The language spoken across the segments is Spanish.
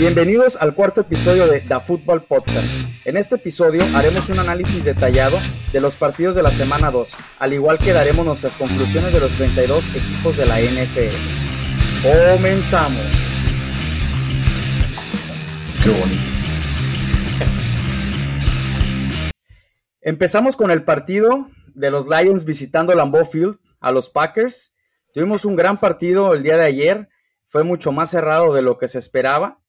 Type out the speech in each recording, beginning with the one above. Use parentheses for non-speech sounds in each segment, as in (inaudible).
Bienvenidos al cuarto episodio de The Football Podcast. En este episodio haremos un análisis detallado de los partidos de la semana 2, al igual que daremos nuestras conclusiones de los 32 equipos de la NFL. Comenzamos. Qué bonito. Empezamos con el partido de los Lions visitando Lambeau Field a los Packers. Tuvimos un gran partido el día de ayer, fue mucho más cerrado de lo que se esperaba.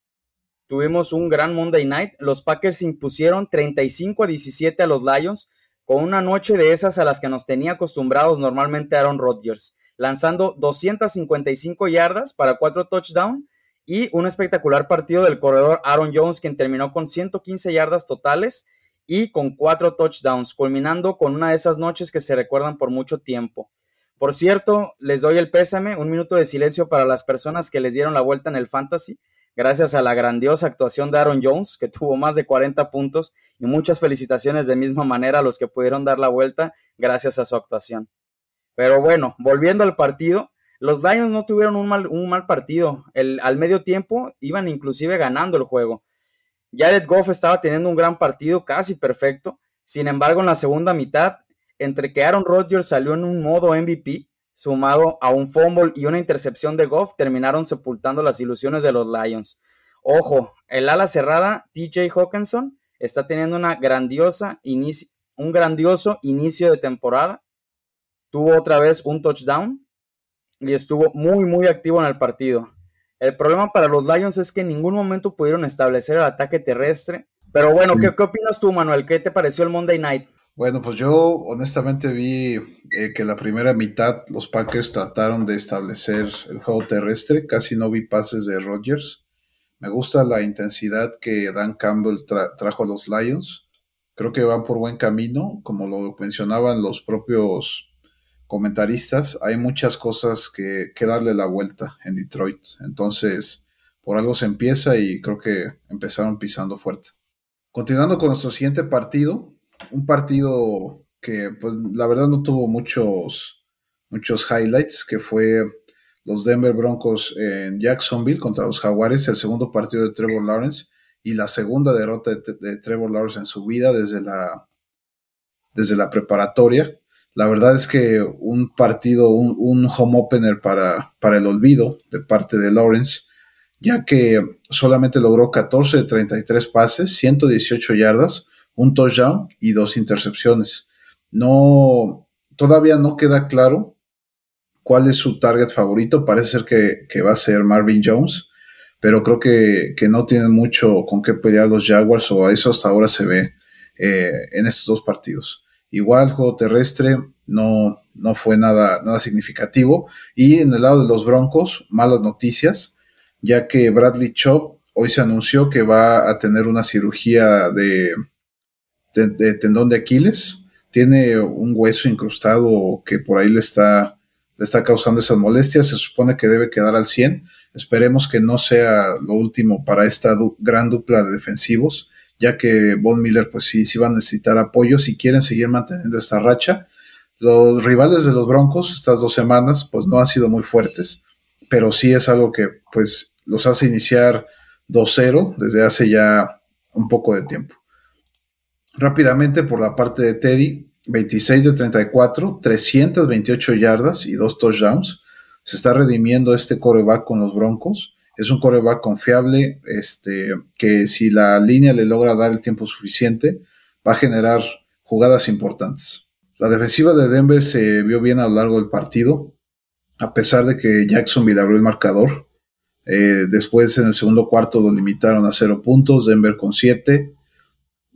Tuvimos un gran Monday Night. Los Packers impusieron 35 a 17 a los Lions con una noche de esas a las que nos tenía acostumbrados normalmente Aaron Rodgers, lanzando 255 yardas para cuatro touchdowns y un espectacular partido del corredor Aaron Jones, quien terminó con 115 yardas totales y con cuatro touchdowns, culminando con una de esas noches que se recuerdan por mucho tiempo. Por cierto, les doy el pésame, un minuto de silencio para las personas que les dieron la vuelta en el fantasy, gracias a la grandiosa actuación de Aaron Jones, que tuvo más de 40 puntos, y muchas felicitaciones de misma manera a los que pudieron dar la vuelta gracias a su actuación. Pero bueno, volviendo al partido, los Lions no tuvieron un mal, un mal partido. Al medio tiempo iban inclusive ganando el juego. Jared Goff estaba teniendo un gran partido, casi perfecto. Sin embargo, en la segunda mitad, entre que Aaron Rodgers salió en un modo MVP, sumado a un fumble y una intercepción de Goff, terminaron sepultando las ilusiones de los Lions. Ojo, el ala cerrada, TJ Hawkinson, está teniendo una grandiosa un grandioso inicio de temporada. Tuvo otra vez un touchdown y estuvo muy, muy activo en el partido. El problema para los Lions es que en ningún momento pudieron establecer el ataque terrestre. Pero bueno, ¿qué, opinas tú, Manuel? ¿Qué te pareció el Monday Night? Bueno, pues yo honestamente vi eh, que la primera mitad los Packers trataron de establecer el juego terrestre. Casi no vi pases de Rodgers. Me gusta la intensidad que Dan Campbell trajo a los Lions. Creo que van por buen camino, como lo mencionaban los propios comentaristas, hay muchas cosas que, darle la vuelta en Detroit. Entonces, por algo se empieza y creo que empezaron pisando fuerte. Continuando con nuestro siguiente partido, un partido que pues la verdad no tuvo muchos, muchos highlights, que fue los Denver Broncos en Jacksonville contra los Jaguares, el segundo partido de Trevor Lawrence y la segunda derrota de, Trevor Lawrence en su vida desde la, desde la preparatoria. La verdad es que un partido, un, home opener para, para, el olvido de parte de Lawrence, ya que solamente logró 14 de 33 pases, 118 yardas, un touchdown y dos intercepciones. No, todavía no queda claro cuál es su target favorito. Parece ser que, va a ser Marvin Jones, pero creo que, no tienen mucho con qué pelear los Jaguars o eso hasta ahora se ve eh, en estos dos partidos. Igual, juego terrestre no, no fue nada, nada significativo. Y en el lado de los Broncos, malas noticias, ya que Bradley Chop hoy se anunció que va a tener una cirugía de, de, tendón de Aquiles. Tiene un hueso incrustado que por ahí le está, le está causando esas molestias. Se supone que debe quedar al 100. Esperemos que no sea lo último para esta gran dupla de defensivos ya que Von Miller pues sí, sí va a necesitar apoyo si quieren seguir manteniendo esta racha. Los rivales de los Broncos estas dos semanas pues no han sido muy fuertes, pero sí es algo que pues los hace iniciar 2-0 desde hace ya un poco de tiempo. Rápidamente por la parte de Teddy, 26 de 34, 328 yardas y dos touchdowns. Se está redimiendo este coreback con los Broncos es un coreback confiable, este, que si la línea le logra dar el tiempo suficiente, va a generar jugadas importantes. La defensiva de Denver se vio bien a lo largo del partido, a pesar de que Jacksonville abrió el marcador. Eh, después en el segundo cuarto lo limitaron a cero puntos, Denver con siete.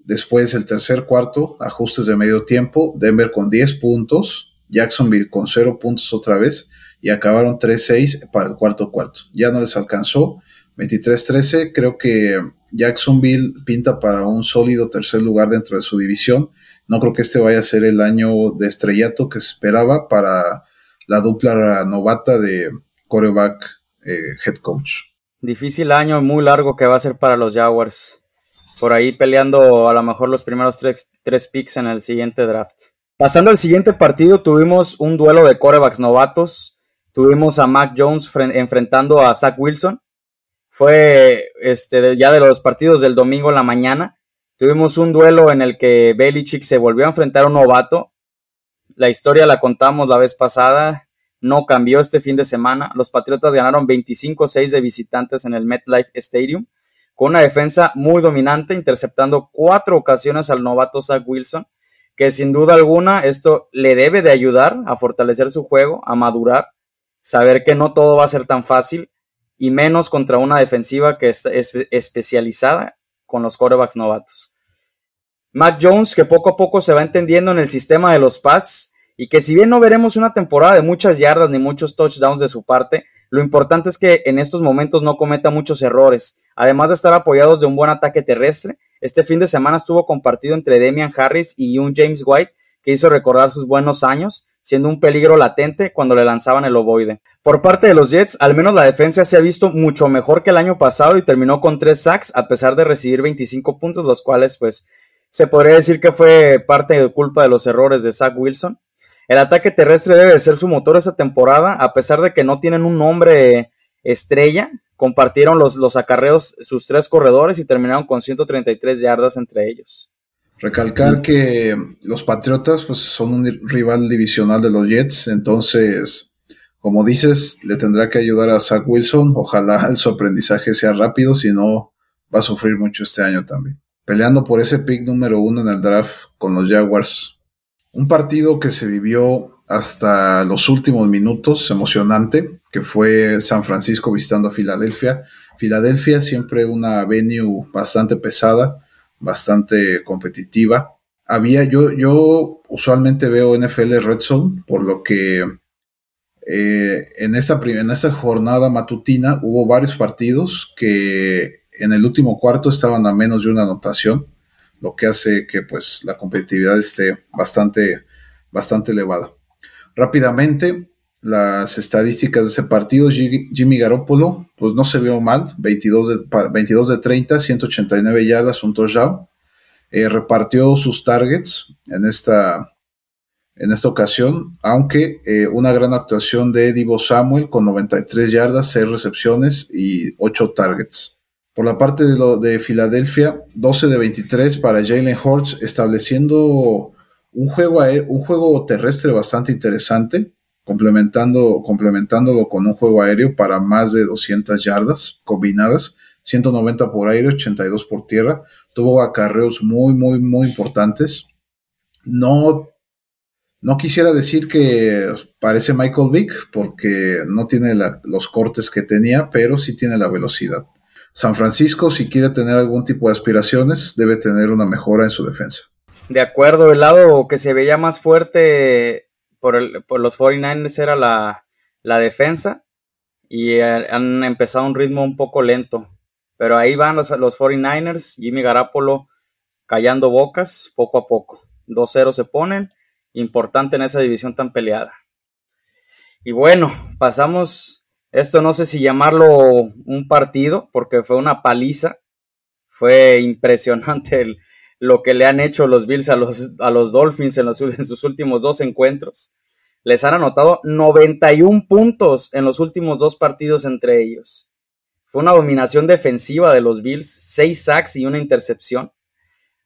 Después el tercer cuarto, ajustes de medio tiempo, Denver con 10 puntos, Jacksonville con cero puntos otra vez y acabaron 3-6 para el cuarto cuarto. Ya no les alcanzó. 23-13, creo que Jacksonville pinta para un sólido tercer lugar dentro de su división. No creo que este vaya a ser el año de estrellato que se esperaba para la dupla novata de coreback eh, head coach. Difícil año, muy largo que va a ser para los Jaguars. Por ahí peleando a lo mejor los primeros tres, picks en el siguiente draft. Pasando al siguiente partido, tuvimos un duelo de corebacks novatos. Tuvimos a Mac Jones enfrentando a Zach Wilson. fue este, ya de los partidos del domingo en la mañana. Tuvimos un duelo en el que Belichick se volvió a enfrentar a un novato. La historia la contamos la vez pasada, no cambió este fin de semana. Los Patriotas ganaron 25-6 de visitantes en el MetLife Stadium, con una defensa muy dominante, interceptando cuatro ocasiones al novato Zach Wilson, que sin duda alguna esto le debe de ayudar a fortalecer su juego, a madurar, saber que no todo va a ser tan fácil y menos contra una defensiva que es, especializada con los quarterbacks novatos. Mac Jones, que poco a poco se va entendiendo en el sistema de los Pats y que si bien no veremos una temporada de muchas yardas ni muchos touchdowns de su parte, lo importante es que en estos momentos no cometa muchos errores. Además de estar apoyados de un buen ataque terrestre, este fin de semana estuvo compartido entre Demian Harris y un James White que hizo recordar sus buenos años, siendo un peligro latente cuando le lanzaban el ovoide. Por parte de los Jets, al menos la defensa se ha visto mucho mejor que el año pasado y terminó con tres sacks a pesar de recibir 25 puntos, los cuales pues se podría decir que fue parte de culpa de los errores de Zach Wilson. El ataque terrestre debe ser su motor esta temporada, a pesar de que no tienen un nombre estrella. Compartieron los, los acarreos sus tres corredores y terminaron con 133 yardas entre ellos. Recalcar que los Patriotas pues, son un rival divisional de los Jets, entonces, como dices, le tendrá que ayudar a Zach Wilson. Ojalá (laughs) su aprendizaje sea rápido, si no, va a sufrir mucho este año también. Peleando por ese pick número uno en el draft con los Jaguars. Un partido que se vivió hasta los últimos minutos, emocionante, que fue San Francisco visitando a Filadelfia. Filadelfia siempre una venue bastante pesada bastante competitiva. Había, yo, yo usualmente veo NFL Red Zone, por lo que eh, en, esta, en jornada matutina hubo varios partidos que en el último cuarto estaban a menos de una anotación, lo que hace que pues la competitividad esté bastante, bastante elevada. Rápidamente, las estadísticas de ese partido, Jimmy Garoppolo, pues no se vio mal, 22 de, 22 de 30, 189 yardas, un touchdown. Eh, repartió sus targets en esta, en esta ocasión, aunque eh, una gran actuación de Divo Samuel con 93 yardas, 6 recepciones y 8 targets. Por la parte de, de Filadelfia, 12 de 23 para Jalen Hurts, estableciendo un juego, un juego terrestre bastante interesante complementando, complementándolo con un juego aéreo para más de 200 yardas combinadas, 190 por aire, 82 por tierra. Tuvo acarreos muy, muy, muy importantes. No, no quisiera decir que parece Michael Vick porque no tiene los cortes que tenía, pero sí tiene la velocidad. San Francisco, si quiere tener algún tipo de aspiraciones, debe tener una mejora en su defensa. De acuerdo, el lado que se veía más fuerte por, los 49ers era la, defensa y eh, han empezado un ritmo un poco lento. Pero ahí van los, los 49ers, Jimmy Garapolo callando bocas poco a poco. 2-0 se ponen, importante en esa división tan peleada. Y bueno, pasamos, esto no sé si llamarlo un partido, porque fue una paliza. Fue impresionante el, lo que le han hecho los Bills a los, a los Dolphins en, (laughs) sus últimos dos encuentros. Les han anotado 91 puntos en los últimos dos partidos entre ellos. Fue una dominación defensiva de los Bills, 6 sacks y una intercepción.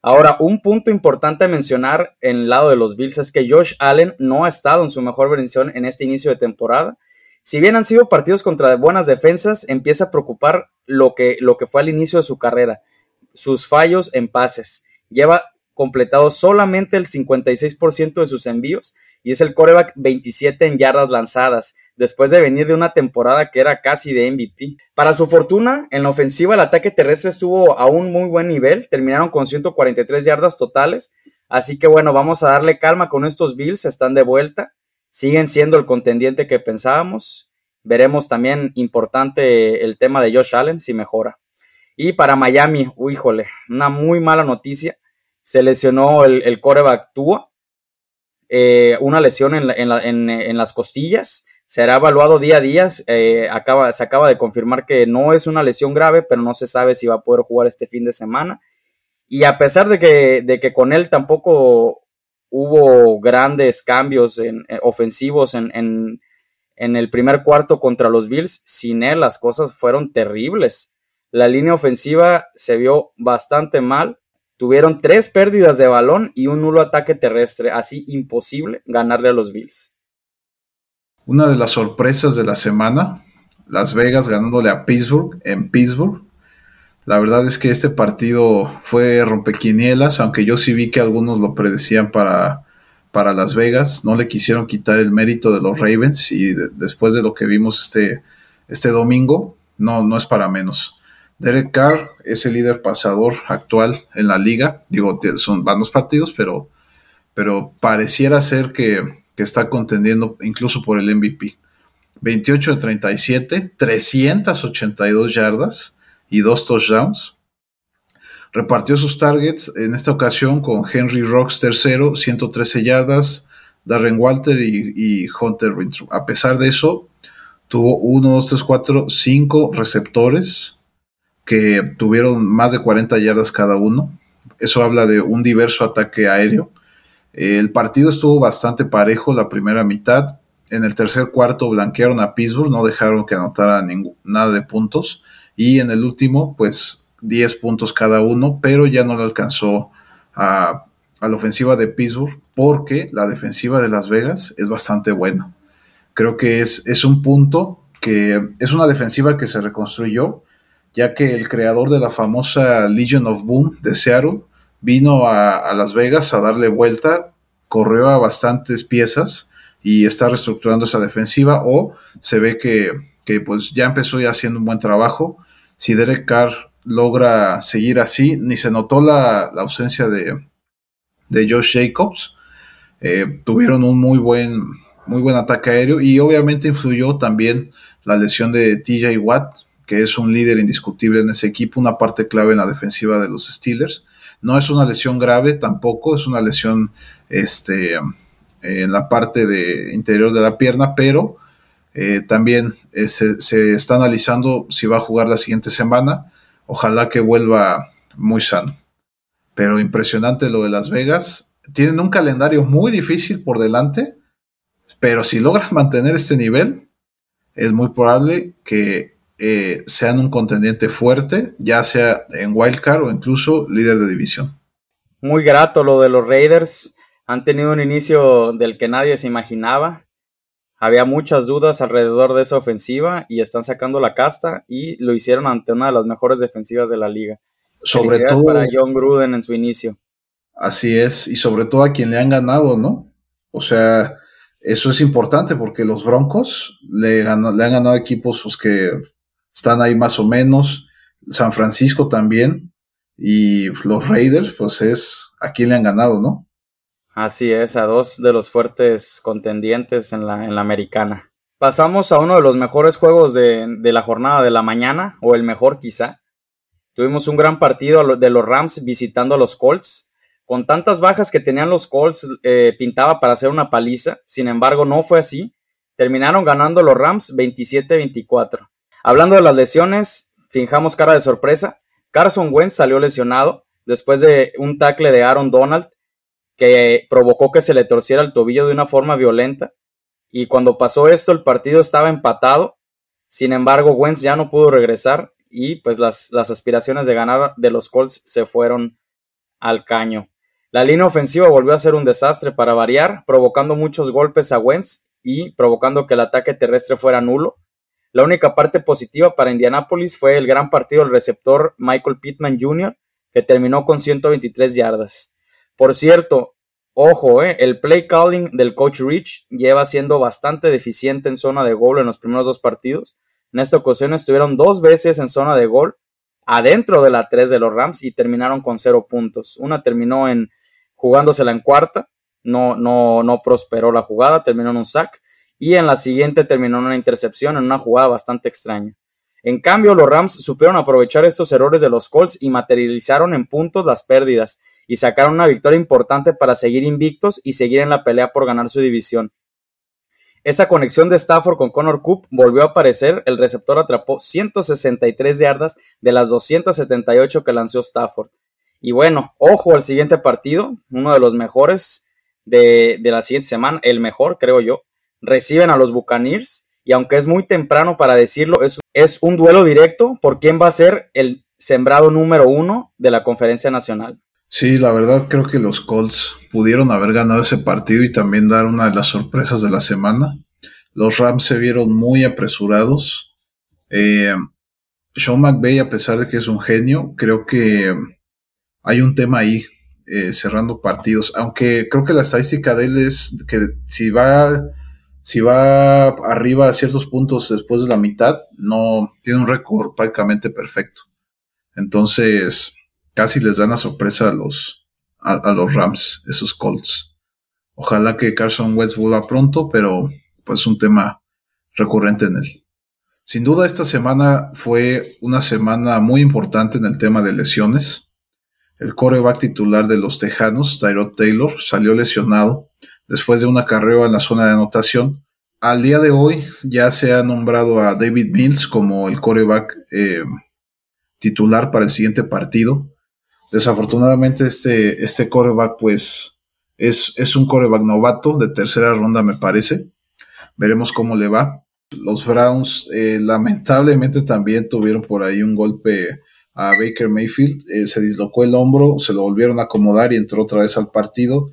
Ahora, un punto importante a mencionar en el lado de los Bills es que Josh Allen no ha estado en su mejor versión en este inicio de temporada. Si bien han sido partidos contra buenas defensas, empieza a preocupar lo que, lo que fue al inicio de su carrera, sus fallos en pases lleva completado solamente el 56% de sus envíos y es el coreback 27 en yardas lanzadas, después de venir de una temporada que era casi de MVP. Para su fortuna, en la ofensiva el ataque terrestre estuvo a un muy buen nivel, terminaron con 143 yardas totales, así que bueno, vamos a darle calma con estos Bills, están de vuelta, siguen siendo el contendiente que pensábamos, veremos también importante el tema de Josh Allen si mejora. Y para Miami, híjole, una muy mala noticia. Se lesionó el, el coreback Tua, eh, una lesión en, las costillas. Será evaluado día a día. Eh, acaba, se acaba de confirmar que no es una lesión grave, pero no se sabe si va a poder jugar este fin de semana. Y a pesar de que, de que con él tampoco hubo grandes cambios en, ofensivos en, en, el primer cuarto contra los Bills, sin él las cosas fueron terribles La línea ofensiva se vio bastante mal. Tuvieron tres pérdidas de balón y un nulo ataque terrestre, así imposible ganarle a los Bills. Una de las sorpresas de la semana, Las Vegas ganándole a Pittsburgh en Pittsburgh. La verdad es que este partido fue rompequinielas, aunque yo sí vi que algunos lo predecían para, para Las Vegas. No le quisieron quitar el mérito de los Ravens y después de lo que vimos este, este domingo, no, no es para menos. Derek Carr es el líder pasador actual en la liga. Digo, son varios partidos, pero, pero pareciera ser que, que está contendiendo incluso por el MVP. 28 de 37, 382 yardas y dos touchdowns. Repartió sus targets en esta ocasión con Henry Rocks tercero, 113 yardas, Darren Walter y, Hunter Winthrop. A pesar de eso, tuvo 1, 2, 3, 4, 5 receptores que tuvieron más de 40 yardas cada uno. Eso habla de un diverso ataque aéreo. El partido estuvo bastante parejo la primera mitad. En el tercer cuarto blanquearon a Pittsburgh, no dejaron que anotara nada de puntos. Y en el último, pues 10 puntos cada uno, pero ya no le alcanzó a, la ofensiva de Pittsburgh porque la defensiva de Las Vegas es bastante buena. Creo que es, es un punto que es una defensiva que se reconstruyó, ya que el creador de la famosa Legion of Boom de Seattle vino a, Las Vegas a darle vuelta, corrió a bastantes piezas y está reestructurando esa defensiva o se ve que, pues ya empezó haciendo un buen trabajo. Si Derek Carr logra seguir así, ni se notó la, ausencia de, de, Josh Jacobs. Eh, tuvieron un muy buen, muy buen ataque aéreo y obviamente influyó también la lesión de TJ Watt, que es un líder indiscutible en ese equipo, una parte clave en la defensiva de los Steelers. No es una lesión grave tampoco, es una lesión este, en la parte de interior de la pierna, pero eh, también eh, se, se, está analizando si va a jugar la siguiente semana. Ojalá que vuelva muy sano. Pero impresionante lo de Las Vegas. Tienen un calendario muy difícil por delante, pero si logran (laughs) mantener este nivel, es muy probable que eh, sean un contendiente fuerte, ya sea en wildcard o incluso líder de división. Muy grato lo de los Raiders. Han tenido un inicio del que nadie se imaginaba. Había muchas dudas alrededor de esa ofensiva y están sacando la casta y lo hicieron ante una de las mejores defensivas de la liga. Sobre todo para John Gruden en su inicio. Así es, y sobre todo a quien le han ganado, ¿no? O sea, eso es importante porque los Broncos le, le han ganado equipos pues, que están ahí más o menos. San Francisco también. Y los Raiders, pues es a quién le han ganado, ¿no? Así es, a dos de los fuertes contendientes en la, en la americana. Pasamos a uno de los mejores juegos de, de, la jornada de la mañana, o el mejor quizá. Tuvimos un gran partido de los Rams visitando a los Colts. Con tantas bajas que tenían los Colts, eh, pintaba para hacer una paliza. Sin embargo, no fue así. Terminaron ganando los Rams 27-24. Hablando de las lesiones, fijamos cara de sorpresa. Carson Wentz salió lesionado después de un tackle de Aaron Donald que provocó que se le torciera el tobillo de una forma violenta. Y cuando pasó esto, el partido estaba empatado. Sin embargo, Wentz ya no pudo regresar y pues las, las aspiraciones de ganar de los Colts se fueron al caño. La línea ofensiva volvió a ser un desastre para variar, provocando muchos golpes a Wentz y provocando que el ataque terrestre fuera nulo. La única parte positiva para Indianapolis fue el gran partido del receptor Michael Pittman Jr., que terminó con 123 yardas. Por cierto, ojo, eh, el play calling del coach Rich lleva siendo bastante deficiente en zona de gol en los primeros dos partidos. En esta ocasión estuvieron dos veces en zona de gol adentro de la 3 de los Rams y terminaron con cero puntos. Una terminó en jugándosela en cuarta, no, no, no prosperó la jugada, terminó en un sack y en la siguiente terminó en una intercepción en una jugada bastante extraña. En cambio, los Rams supieron aprovechar estos errores de los Colts y materializaron en puntos las pérdidas y sacaron una victoria importante para seguir invictos y seguir en la pelea por ganar su división. Esa conexión de Stafford con Connor Coop volvió a aparecer, el receptor atrapó 163 yardas de las 278 que lanzó Stafford. Y bueno, ojo al siguiente partido, uno de los mejores de, de la siguiente semana, el mejor creo yo, reciben a los Buccaneers y aunque es muy temprano para decirlo, es, es un duelo directo por quién va a ser el sembrado número uno de la conferencia nacional. Sí, la verdad creo que los Colts pudieron haber ganado ese partido y también dar una de las sorpresas de la semana. Los Rams se vieron muy apresurados. Eh, Sean McVay, a pesar de que es un genio, creo que hay un tema ahí eh, cerrando partidos. Aunque creo que la estadística de él es que si va, si va arriba a ciertos puntos después de la mitad, no tiene un récord prácticamente perfecto. Entonces, casi les dan la sorpresa a los, a, los Rams, esos Colts. Ojalá que Carson Wentz vuelva pronto, pero pues un tema recurrente en él. Sin duda esta semana fue una semana muy importante en el tema de lesiones. El coreback titular de los Tejanos, Tyrod Taylor, salió lesionado después de una carrera en la zona de anotación. Al día de hoy ya se ha nombrado a David Mills como el coreback eh, titular para el siguiente partido. Desafortunadamente este, este coreback pues es, es un coreback novato de tercera ronda me parece. Veremos cómo le va. Los Browns eh, lamentablemente también tuvieron por ahí un golpe a Baker Mayfield, eh, se dislocó el hombro, se lo volvieron a acomodar y entró otra vez al partido.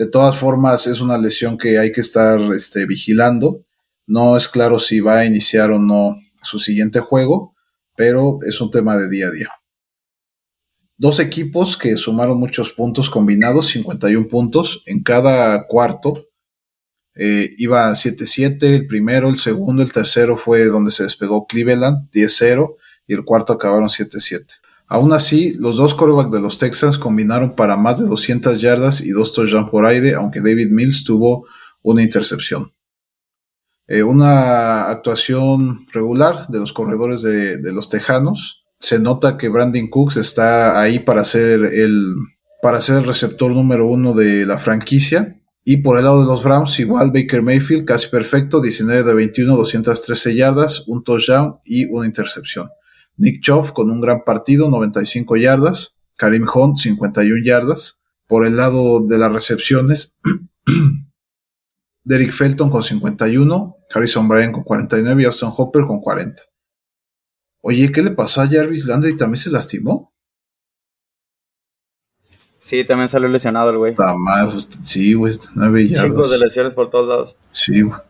De todas formas, es una lesión que hay que estar este, vigilando. No es claro si va a iniciar o no su siguiente juego, pero es un tema de día a día. Dos equipos que sumaron muchos puntos combinados, 51 puntos en cada cuarto. Eh, iba 7-7, el primero, el segundo, el tercero fue donde se despegó Cleveland, 10-0 y el cuarto acabaron 7-7. Aún así, los dos corebacks de los Texans combinaron para más de 200 yardas y dos touchdowns por aire, aunque David Mills tuvo una intercepción. Eh, una actuación regular de los corredores de, los Tejanos. Se nota que Brandon Cooks está ahí para ser el, para ser el receptor número uno de la franquicia. Y por el lado de los Browns, igual Baker Mayfield, casi perfecto, 19 de 21, 213 yardas, un touchdown y una intercepción. Nick Chubb con un gran partido, 95 yardas. Karim Hunt, 51 yardas. Por el lado de las recepciones, (clears throat) Derek Felton con 51, Harrison Bryan con 49 y Austin Hopper con 40. Oye, ¿qué le pasó a Jarvis Landry? ¿También se lastimó? Sí, también salió lesionado el güey. Pues, sí, güey, 9 yardas. Chicos de lesiones por todos lados. Sí, güey.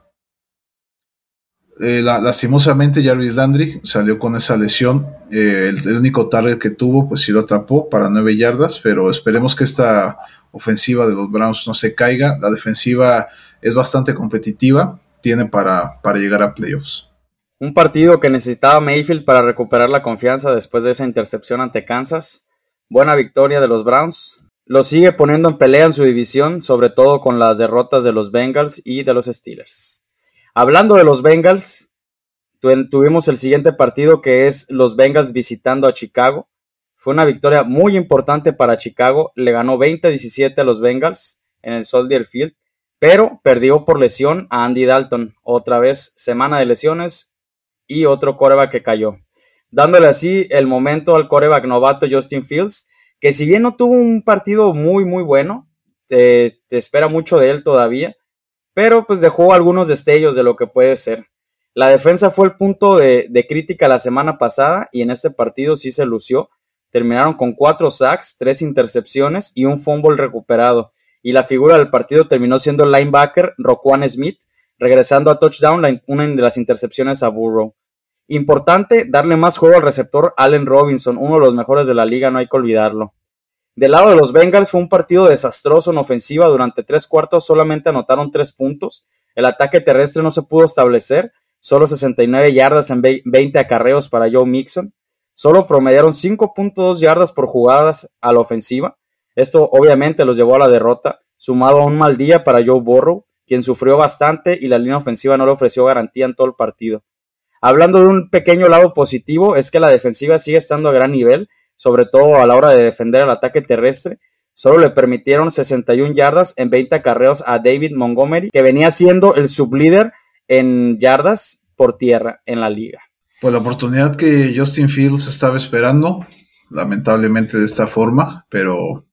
Eh, lastimosamente Jarvis Landry salió con esa lesión. Eh, el, único target que tuvo, pues sí lo atrapó para nueve yardas, pero esperemos que esta ofensiva de los Browns no se caiga. La defensiva es bastante competitiva, tiene para, para llegar a playoffs. Un partido que necesitaba Mayfield para recuperar la confianza después de esa intercepción ante Kansas. Buena victoria de los Browns. Lo sigue poniendo en pelea en su división, sobre todo con las derrotas de los Bengals y de los Steelers. Hablando de los Bengals, tuvimos el siguiente partido que es los Bengals visitando a Chicago. Fue una victoria muy importante para Chicago. Le ganó 20-17 a los Bengals en el Soldier Field, pero perdió por lesión a Andy Dalton. Otra vez semana de lesiones y otro coreback que cayó. Dándole así el momento al coreback novato Justin Fields, que si bien no tuvo un partido muy, muy bueno, te, te espera mucho de él todavía pero pues dejó algunos destellos de lo que puede ser. La defensa fue el punto de, crítica la semana pasada y en este partido sí se lució. Terminaron con cuatro sacks, tres intercepciones y un fumble recuperado. Y la figura del partido terminó siendo el linebacker Roquan Smith, regresando a touchdown una de las intercepciones a Burrow. Importante darle más juego al receptor Allen Robinson, uno de los mejores de la liga, no hay que olvidarlo. Del lado de los Bengals fue un partido desastroso en ofensiva. Durante tres cuartos solamente anotaron tres puntos. El ataque terrestre no se pudo establecer. Solo 69 yardas en 20 acarreos para Joe Mixon. Solo promediaron 5.2 yardas por jugadas a la ofensiva. Esto obviamente los llevó a la derrota, sumado a un mal día para Joe Burrow, quien sufrió bastante y la línea ofensiva no le ofreció garantía en todo el partido. Hablando de un pequeño lado positivo, es que la defensiva sigue estando a gran nivel sobre todo a la hora de defender el ataque terrestre. Solo le permitieron 61 yardas en 20 acarreos a David Montgomery, que venía siendo el sublíder en yardas por tierra en la liga. Pues la oportunidad que Justin Fields estaba esperando, lamentablemente de esta forma, pero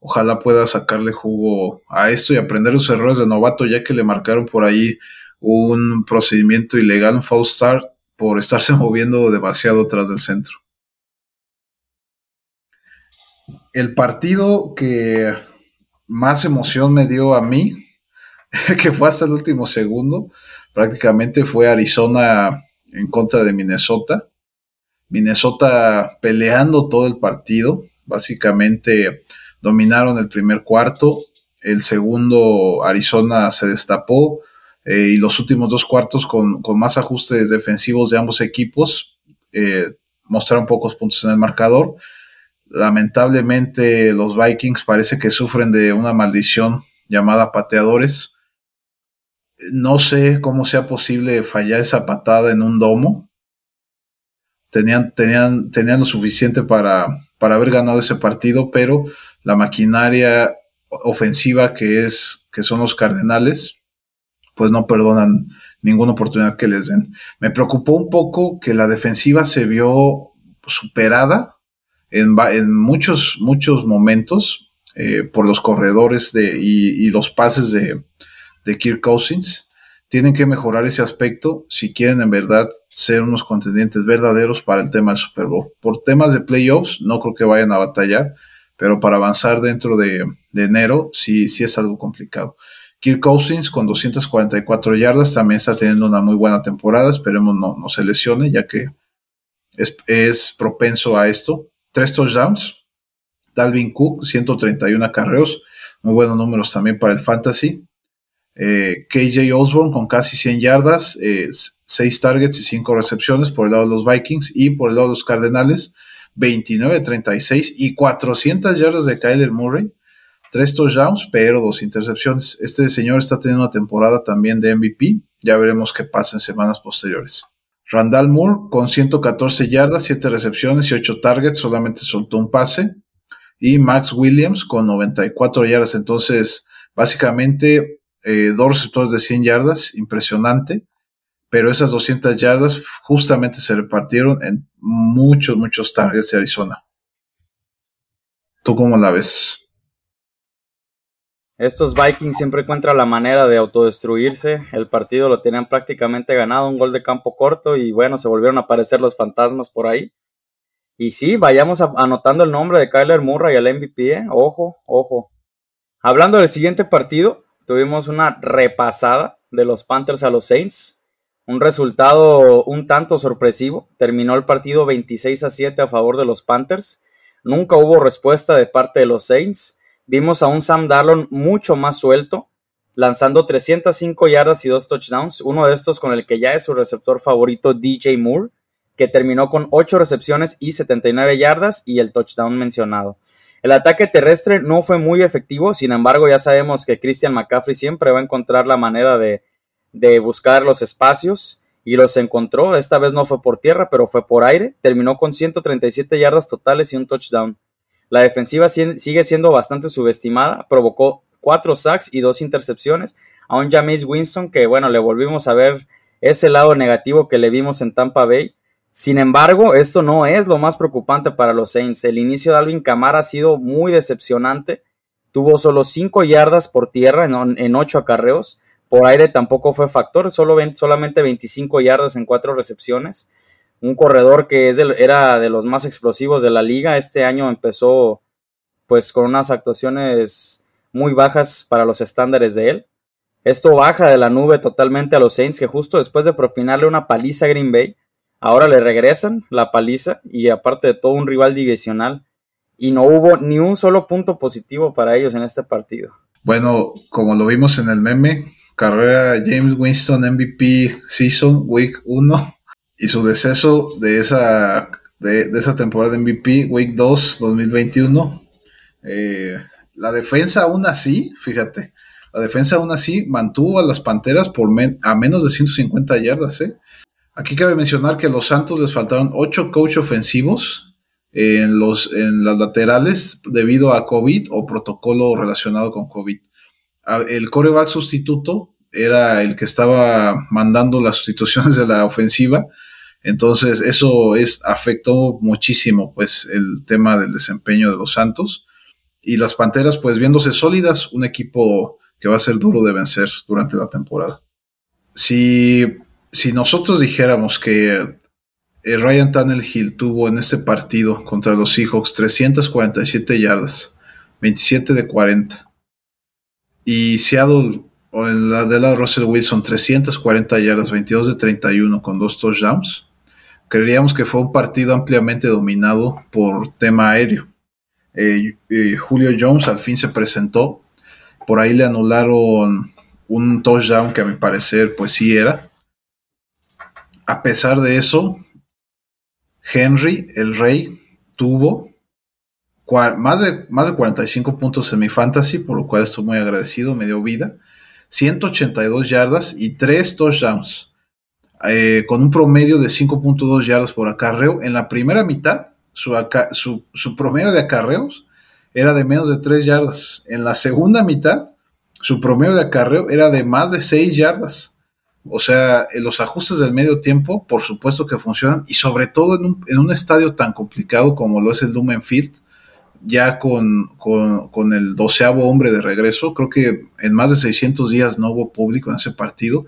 ojalá pueda sacarle jugo a esto y aprender los errores de novato, ya que le marcaron por ahí un procedimiento ilegal, un false start, por estarse (laughs) moviendo demasiado tras del centro. El partido que más emoción me dio a mí, (laughs) que fue hasta el último segundo, prácticamente fue Arizona en contra de Minnesota. Minnesota peleando todo el partido, básicamente dominaron el primer cuarto, el segundo Arizona se destapó eh, y los últimos dos cuartos con, más ajustes defensivos de ambos equipos eh, mostraron pocos puntos en el marcador. Lamentablemente los Vikings parece que sufren de una maldición llamada pateadores. No sé cómo sea posible fallar esa patada en un domo. Tenían, tenían, tenían lo suficiente para, para haber ganado ese partido, pero la maquinaria ofensiva que es que son los Cardenales, pues no perdonan ninguna oportunidad que les den. Me preocupó un poco que la defensiva se vio superada en, muchos, muchos momentos eh, por los corredores de, y, los pases de, de Kirk Cousins. Tienen que mejorar ese aspecto si quieren en verdad ser unos contendientes verdaderos para el tema del Super Bowl. Por temas de playoffs, no creo que vayan a batallar, pero para avanzar dentro de, enero sí, sí es algo complicado. Kirk Cousins con 244 yardas también está teniendo una muy buena temporada, esperemos no, no se lesione ya que es, es propenso a esto. Tres touchdowns, Dalvin Cook 131 acarreos, muy buenos números también para el fantasy. Eh, KJ Osborne con casi 100 yardas, 6 eh, targets y 5 recepciones por el lado de los Vikings y por el lado de los Cardenales 29-36 y 400 yardas de Kyler Murray, 3 touchdowns, pero dos intercepciones. Este señor está teniendo una temporada también de MVP. Ya veremos qué pasa en semanas posteriores. Randall Moore con 114 yardas, 7 recepciones y 8 targets, solamente soltó un pase. Y Max Williams con 94 yardas. Entonces, básicamente, eh, dos receptores de 100 yardas, impresionante pero esas 200 yardas justamente se repartieron en muchos, muchos targets de Arizona. ¿Tú cómo la ves? Estos Vikings siempre encuentran la manera de autodestruirse. El partido lo tenían prácticamente ganado, un gol de campo corto y bueno, se volvieron a aparecer los fantasmas por ahí. Y sí, vayamos anotando el nombre de Kyler Murray al MVP, ¿eh? ojo, ojo. Hablando del siguiente partido, tuvimos una repasada de los Panthers a los Saints. Un resultado un tanto sorpresivo. Terminó el partido 26 a 7 a favor de los Panthers. Nunca hubo respuesta de parte de los Saints. Vimos a un Sam Darnold mucho más suelto, lanzando 305 yardas y dos touchdowns. Uno de estos con el que ya es su receptor favorito, DJ Moore, que terminó con 8 recepciones y 79 yardas y el touchdown mencionado. El ataque terrestre no fue muy efectivo, sin embargo ya sabemos que Christian McCaffrey siempre va a encontrar la manera de de buscar los espacios y los encontró. Esta vez no fue por tierra, pero fue por aire. Terminó con 137 yardas totales y un touchdown. La defensiva sigue siendo bastante subestimada. Provocó cuatro sacks y dos intercepciones a un James Winston que, bueno, le volvimos a ver ese lado negativo que le vimos en Tampa Bay. Sin embargo, esto no es lo más preocupante para los Saints. El inicio de Alvin Kamara ha sido muy decepcionante. Tuvo solo 5 yardas por tierra en, en 8 acarreos. Por aire tampoco fue factor, solo solamente 25 yardas en cuatro recepciones. Un corredor que es era de los más explosivos de la liga. Este año empezó pues con unas actuaciones muy bajas para los estándares de él. Esto baja de la nube totalmente a los Saints que justo después de propinarle una paliza a Green Bay, ahora le regresan la paliza y aparte de todo un rival divisional y no hubo ni un solo punto positivo para ellos en este partido. Bueno, como lo vimos en el meme, carrera James Winston MVP Season Week 1 y su deceso de esa, de, esa temporada de MVP Week 2 2021. Eh, la defensa aún así, fíjate, la defensa aún así mantuvo a las Panteras por a menos de 150 yardas. ¿eh? Aquí cabe mencionar que a los Santos les faltaron 8 coach ofensivos en, los, en las laterales debido a COVID o protocolo relacionado con COVID el coreback sustituto era el que estaba mandando las sustituciones de la ofensiva. Entonces, eso es, afectó muchísimo, pues, el tema del desempeño de los Santos. Y las Panteras, pues, viéndose sólidas, un equipo que va a ser duro de vencer durante la temporada. si, si nosotros dijéramos que eh, Ryan Tannehill tuvo en este partido contra los Seahawks 347 yardas, 27 de 40. Y Seattle, o en la de la Russell Wilson, 340 yardas, 22 de 31 con dos touchdowns. Creeríamos que fue un partido ampliamente dominado por tema aéreo. Eh, eh, Julio Jones al fin se presentó. Por ahí le anularon un touchdown que a mi parecer pues sí era. A pesar de eso, Henry, el rey, tuvo más de, más de 45 puntos en mi fantasy, por lo cual estoy muy agradecido, me dio vida. 182 yardas y 3 touchdowns, eh, con un promedio de 5.2 yardas por acarreo. En la primera mitad, su, su, su, promedio de acarreos era de menos de 3 yardas. En la segunda mitad, su promedio de acarreo era de más de 6 yardas. O sea, los ajustes del medio tiempo, por supuesto que funcionan, y sobre todo en un, en un estadio tan complicado como lo es el Lumen Field, ya con, con, el doceavo hombre de regreso, creo que en más de 600 días no hubo público en ese partido.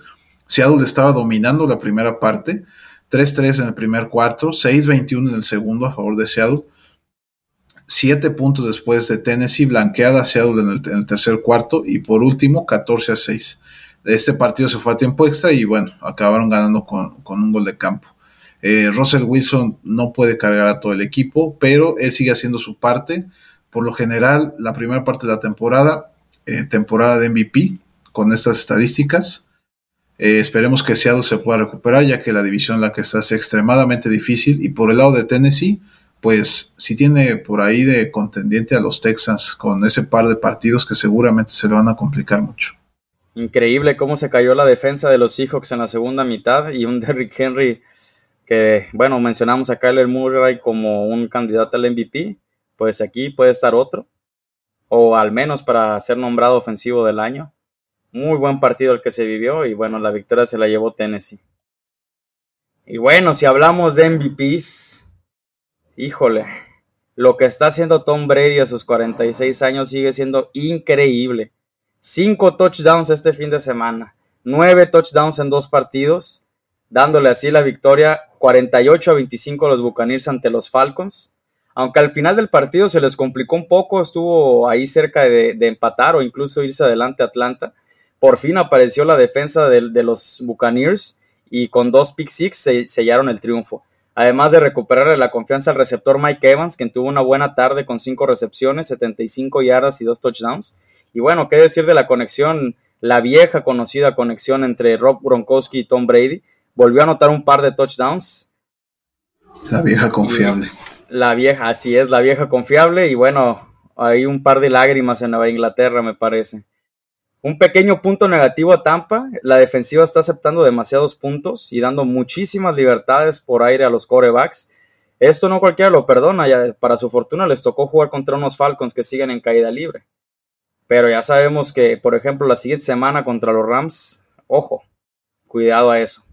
Seattle estaba dominando la primera parte, 3-3 en el primer cuarto, 6-21 en el segundo a favor de Seattle. Siete puntos después de Tennessee, blanqueada Seattle en el, tercer cuarto y por último 14 a 6 este partido se fue a tiempo extra y bueno, acabaron ganando con, un gol de campo. Eh, Russell Wilson no puede cargar a todo el equipo, pero él sigue haciendo su parte. Por lo general, la primera parte de la temporada, eh, temporada de MVP, con estas estadísticas. Eh, esperemos que Seattle se pueda recuperar, ya que la división en la que está es extremadamente difícil. Y por el lado de Tennessee, pues si tiene por ahí de contendiente a los Texans con ese par de partidos que seguramente se le van a complicar mucho. Increíble cómo se cayó la defensa de los Seahawks en la segunda mitad y un (laughs) Derrick Henry que, bueno, mencionamos a Kyler Murray como un candidato al MVP, pues aquí puede estar otro, o al menos para ser nombrado ofensivo del año. Muy buen partido el que se vivió y bueno, la victoria se la llevó Tennessee. Y bueno, si hablamos de MVPs, híjole, lo que está haciendo Tom Brady a sus 46 años sigue siendo increíble. Cinco touchdowns este fin de semana, nueve touchdowns en dos partidos, dándole así la victoria 48 a 25 a los Buccaneers ante los Falcons. Aunque al final del partido se les complicó un poco, estuvo ahí cerca de, empatar o incluso irse adelante Atlanta. Por fin apareció la defensa de, los Buccaneers y con dos pick six se, sellaron el triunfo. Además de recuperarle la confianza al receptor Mike Evans, quien tuvo una buena tarde con cinco recepciones, 75 yardas y dos touchdowns. Y bueno, qué decir de la conexión, la vieja conocida conexión entre Rob Gronkowski y Tom Brady. Volvió a anotar un par de touchdowns. La vieja confiable. La vieja, así es, la vieja confiable. Y bueno, hay un par de lágrimas en Nueva Inglaterra, me parece. Un pequeño punto negativo a Tampa. La defensiva está aceptando demasiados puntos y dando muchísimas libertades por aire a los corebacks. Esto no cualquiera lo perdona. Para su fortuna les tocó jugar contra unos Falcons que siguen en caída libre. Pero ya sabemos que, por ejemplo, la siguiente semana contra los Rams, ojo, cuidado a eso.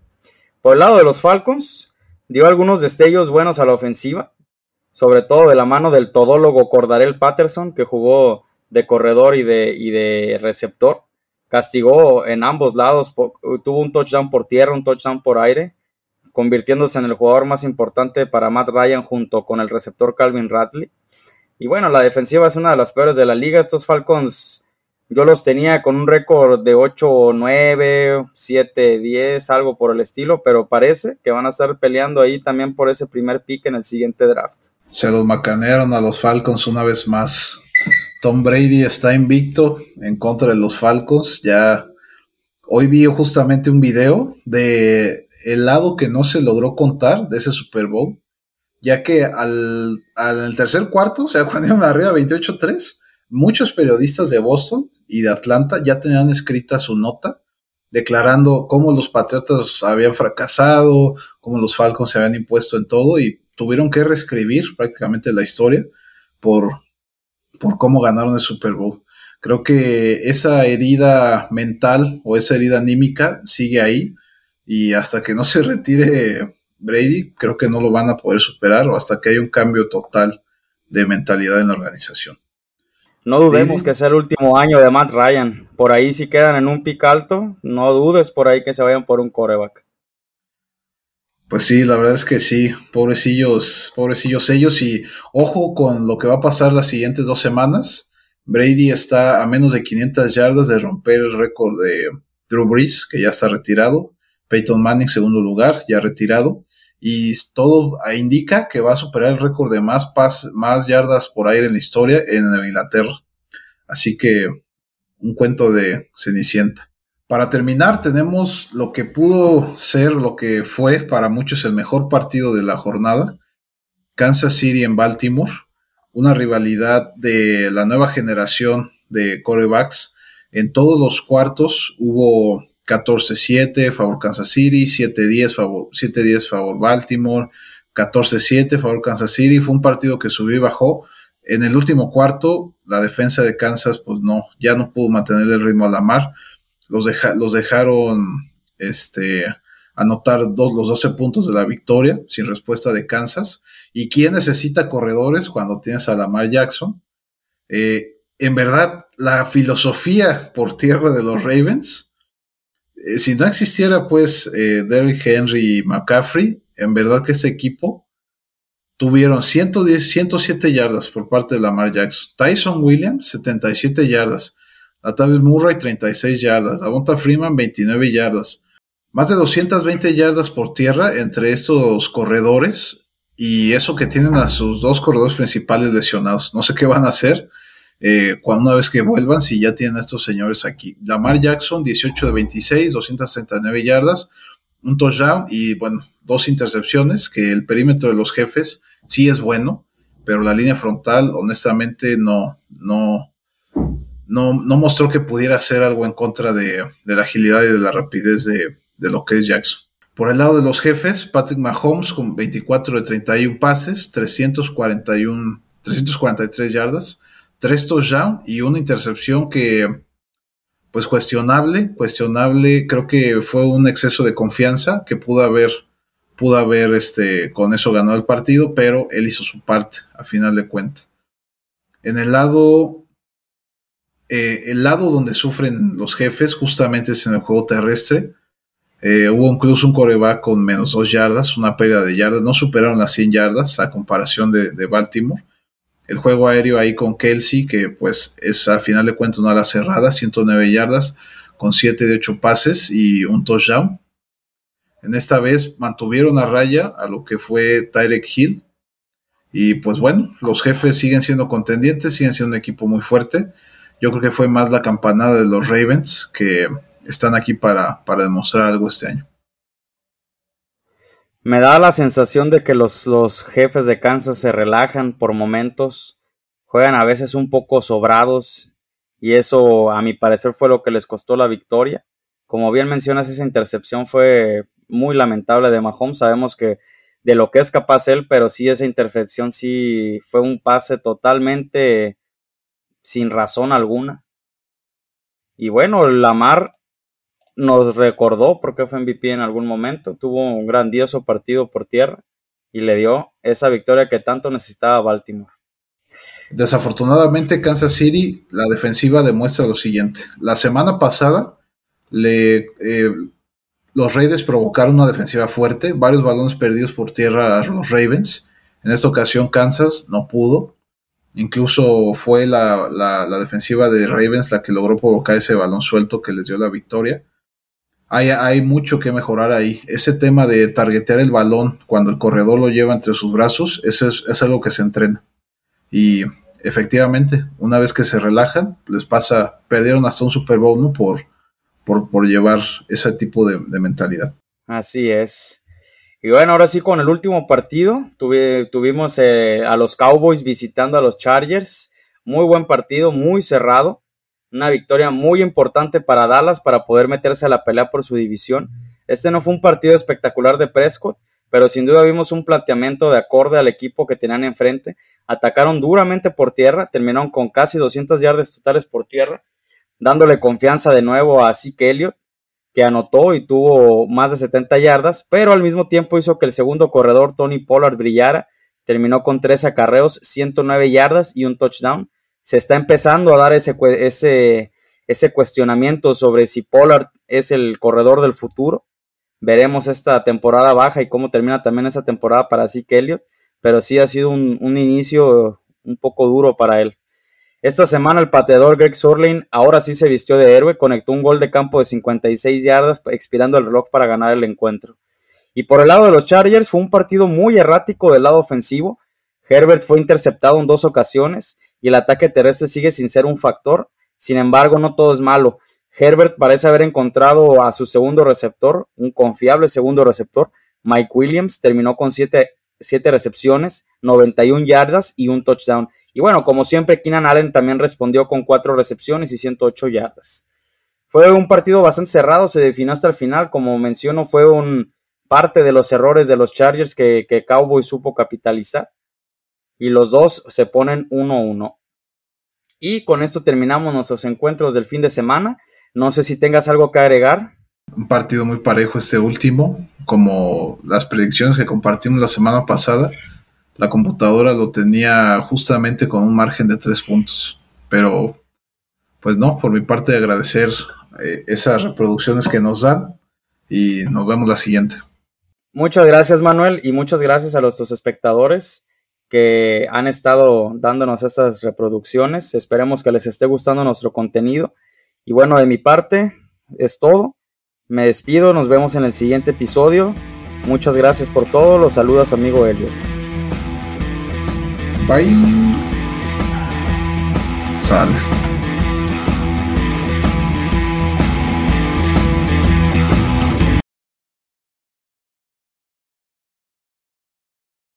Por el lado de los Falcons, dio algunos destellos buenos a la ofensiva, sobre todo de la mano del todólogo Cordarel Patterson, que jugó de corredor y de, y de receptor. Castigó en ambos lados, tuvo un touchdown por tierra, un touchdown por aire, convirtiéndose en el jugador más importante para Matt Ryan junto con el receptor Calvin Radley. Y bueno, la defensiva es una de las peores de la liga. Estos Falcons yo los tenía con un récord de 8-9, 7-10, algo por el estilo, pero parece que van a estar peleando ahí también por ese primer pick en el siguiente draft. Se los macanearon a los Falcons una vez más. Tom Brady está invicto en contra de los Falcons. Ya hoy vi justamente un video de el lado que no se logró contar de ese Super Bowl ya que al, al tercer cuarto, (laughs) o sea, cuando iban arriba 28-3, muchos periodistas de Boston y de Atlanta ya tenían escrita su nota declarando cómo los Patriotas habían fracasado, cómo los Falcons se habían impuesto en todo y tuvieron que reescribir prácticamente la historia por, por cómo ganaron el Super Bowl. Creo que esa herida mental o esa herida anímica sigue ahí y hasta que no (laughs) se retire Brady, creo que no lo van a poder superar o hasta que haya un cambio total de mentalidad en la organización. No dudemos que sea el último año de Matt Ryan, por ahí si quedan en un pic alto, no dudes por ahí que se vayan por un coreback. Pues sí, la verdad es que sí, pobrecillos, pobrecillos ellos y ojo con lo que va a pasar las siguientes dos semanas. Brady está a menos de 500 yardas de romper el récord de Drew Brees, que ya está retirado. Peyton Manning, segundo lugar, ya retirado. Y todo indica que va a superar el récord de más, más yardas por aire en la historia en Inglaterra. Así que un cuento de Cenicienta. Para terminar, tenemos lo que pudo ser, lo que fue para muchos el mejor partido de la jornada. Kansas City en Baltimore. Una rivalidad de la nueva generación de corebacks. En todos los cuartos hubo 14-7 favor Kansas City, 7-10 favor, 7-10 favor Baltimore, 14-7 favor Kansas City. Fue un partido que subió y bajó. En el último cuarto, la defensa de Kansas, pues no, ya no pudo mantener el ritmo a la mar. Los, dejaron este, anotar los 12 puntos de la victoria sin respuesta de Kansas. ¿Y quién necesita corredores cuando tienes a Lamar Jackson? Eh, en verdad, la filosofía por tierra de los Ravens, eh, si no existiera pues eh, Derrick Henry y McCaffrey, en verdad que ese equipo tuvieron 110, 107 yardas por parte de Lamar Jackson. Tyson Williams, 77 yardas. Latavius Murray, 36 yardas. Avonta Freeman, 29 yardas. Más de 220 yardas por tierra entre estos corredores y eso que tienen a sus dos corredores principales lesionados. No sé qué van a hacer eh, cuando una vez que vuelvan, si ya tienen a estos señores aquí. Lamar Jackson, 18 de 26, 239 yardas, un touchdown y, bueno, dos intercepciones, que el perímetro de los jefes sí es bueno, pero la línea frontal, honestamente, no, no, no, no mostró que pudiera hacer algo en contra de, la agilidad y de la rapidez de, de lo que es Jackson. Por el lado de los jefes, Patrick Mahomes con 24 de 31 pases, 341, 343 yardas, tres touchdowns y una intercepción que, pues cuestionable, cuestionable, creo que fue un exceso de confianza que pudo haber, pudo haber, este, con eso ganado el partido, pero él hizo su parte, a final de cuentas. En el lado, eh, el lado donde sufren los jefes, justamente es en el juego terrestre. Eh, hubo incluso un coreback con menos dos yardas, una pérdida de yardas, no superaron las 100 yardas a comparación de, de Baltimore el juego aéreo ahí con Kelsey, que pues es a final de cuentas una ala cerrada, 109 yardas, con 7 de 8 pases y un touchdown. En esta vez mantuvieron a raya a lo que fue Tyrek Hill. Y pues bueno, los jefes siguen siendo contendientes, siguen siendo un equipo muy fuerte. Yo creo que fue más la campanada de los Ravens que están aquí para, para demostrar algo este año. Me da la sensación de que los, los jefes de Kansas se relajan por momentos, juegan a veces un poco sobrados y eso a mi parecer fue lo que les costó la victoria. Como bien mencionas, esa intercepción fue muy lamentable de Mahomes. Sabemos que de lo que es capaz él, pero sí esa intercepción sí fue un pase totalmente sin razón alguna. Y bueno, Lamar nos recordó porque fue MVP en algún momento, tuvo un grandioso partido por tierra y le dio esa victoria que tanto necesitaba Baltimore. Desafortunadamente Kansas City, la defensiva demuestra lo siguiente. La semana pasada le, eh, los Raiders provocaron una defensiva fuerte, varios balones perdidos por tierra a los Ravens. En esta ocasión Kansas no pudo. Incluso fue la, la defensiva de Ravens la que logró provocar ese balón suelto que les dio la victoria hay, mucho que mejorar ahí. Ese tema de targetear el balón cuando el corredor lo lleva entre sus brazos, eso es, algo que se entrena. Y efectivamente, una vez que se relajan, les pasa, perdieron hasta un Super Bowl por, por, llevar ese tipo de, mentalidad. Así es. Y bueno, ahora sí con el último partido, tuvimos eh, a los Cowboys visitando a los Chargers. Muy buen partido, muy cerrado una victoria muy importante para Dallas para poder meterse a la pelea por su división. Este no fue un partido espectacular de Prescott, pero sin duda vimos un planteamiento de acorde al equipo que tenían enfrente. Atacaron duramente por tierra, terminaron con casi 200 yardas totales por tierra, dándole confianza de nuevo a Zeke Elliott, que anotó y tuvo más de 70 yardas, pero al mismo tiempo hizo que el segundo corredor Tony Pollard brillara, terminó con tres acarreos, 109 yardas y un touchdown se está empezando a dar ese, ese, ese cuestionamiento sobre si Pollard es el corredor del futuro. Veremos esta temporada baja y cómo termina también esa temporada para Zeke Elliott, pero sí ha sido un, un inicio un poco duro para él. Esta semana el pateador Greg Sorlin ahora sí se vistió de héroe, conectó un gol de campo de 56 yardas, expirando el reloj para ganar el encuentro. Y por el lado de los Chargers fue un partido muy errático del lado ofensivo. Herbert fue interceptado en dos ocasiones y el ataque terrestre sigue sin ser un factor. Sin embargo, no todo es malo. Herbert parece haber encontrado a su segundo receptor, un confiable segundo receptor. Mike Williams terminó con siete, siete recepciones, 91 yardas y un touchdown. Y bueno, como siempre, Keenan Allen también respondió con cuatro recepciones y 108 yardas. Fue un partido bastante cerrado, se definió hasta el final. Como menciono, fue un parte de los errores de los Chargers que, que Cowboy supo capitalizar. Y los dos se ponen 1-1. Y con esto terminamos nuestros encuentros del fin de semana. No sé si tengas algo que agregar. Un partido muy parejo este último, como las predicciones que compartimos la semana pasada la computadora lo tenía justamente con un margen de tres puntos. Pero, pues no, por mi parte agradecer eh, esas reproducciones que nos dan y nos vemos la siguiente. Muchas gracias Manuel y muchas gracias a nuestros espectadores que han estado dándonos estas reproducciones. Esperemos que les esté gustando nuestro contenido. Y bueno, de mi parte es todo. Me despido, nos vemos en el siguiente episodio. Muchas gracias por todo. Los saluda su amigo Elliot. Bye. Sale.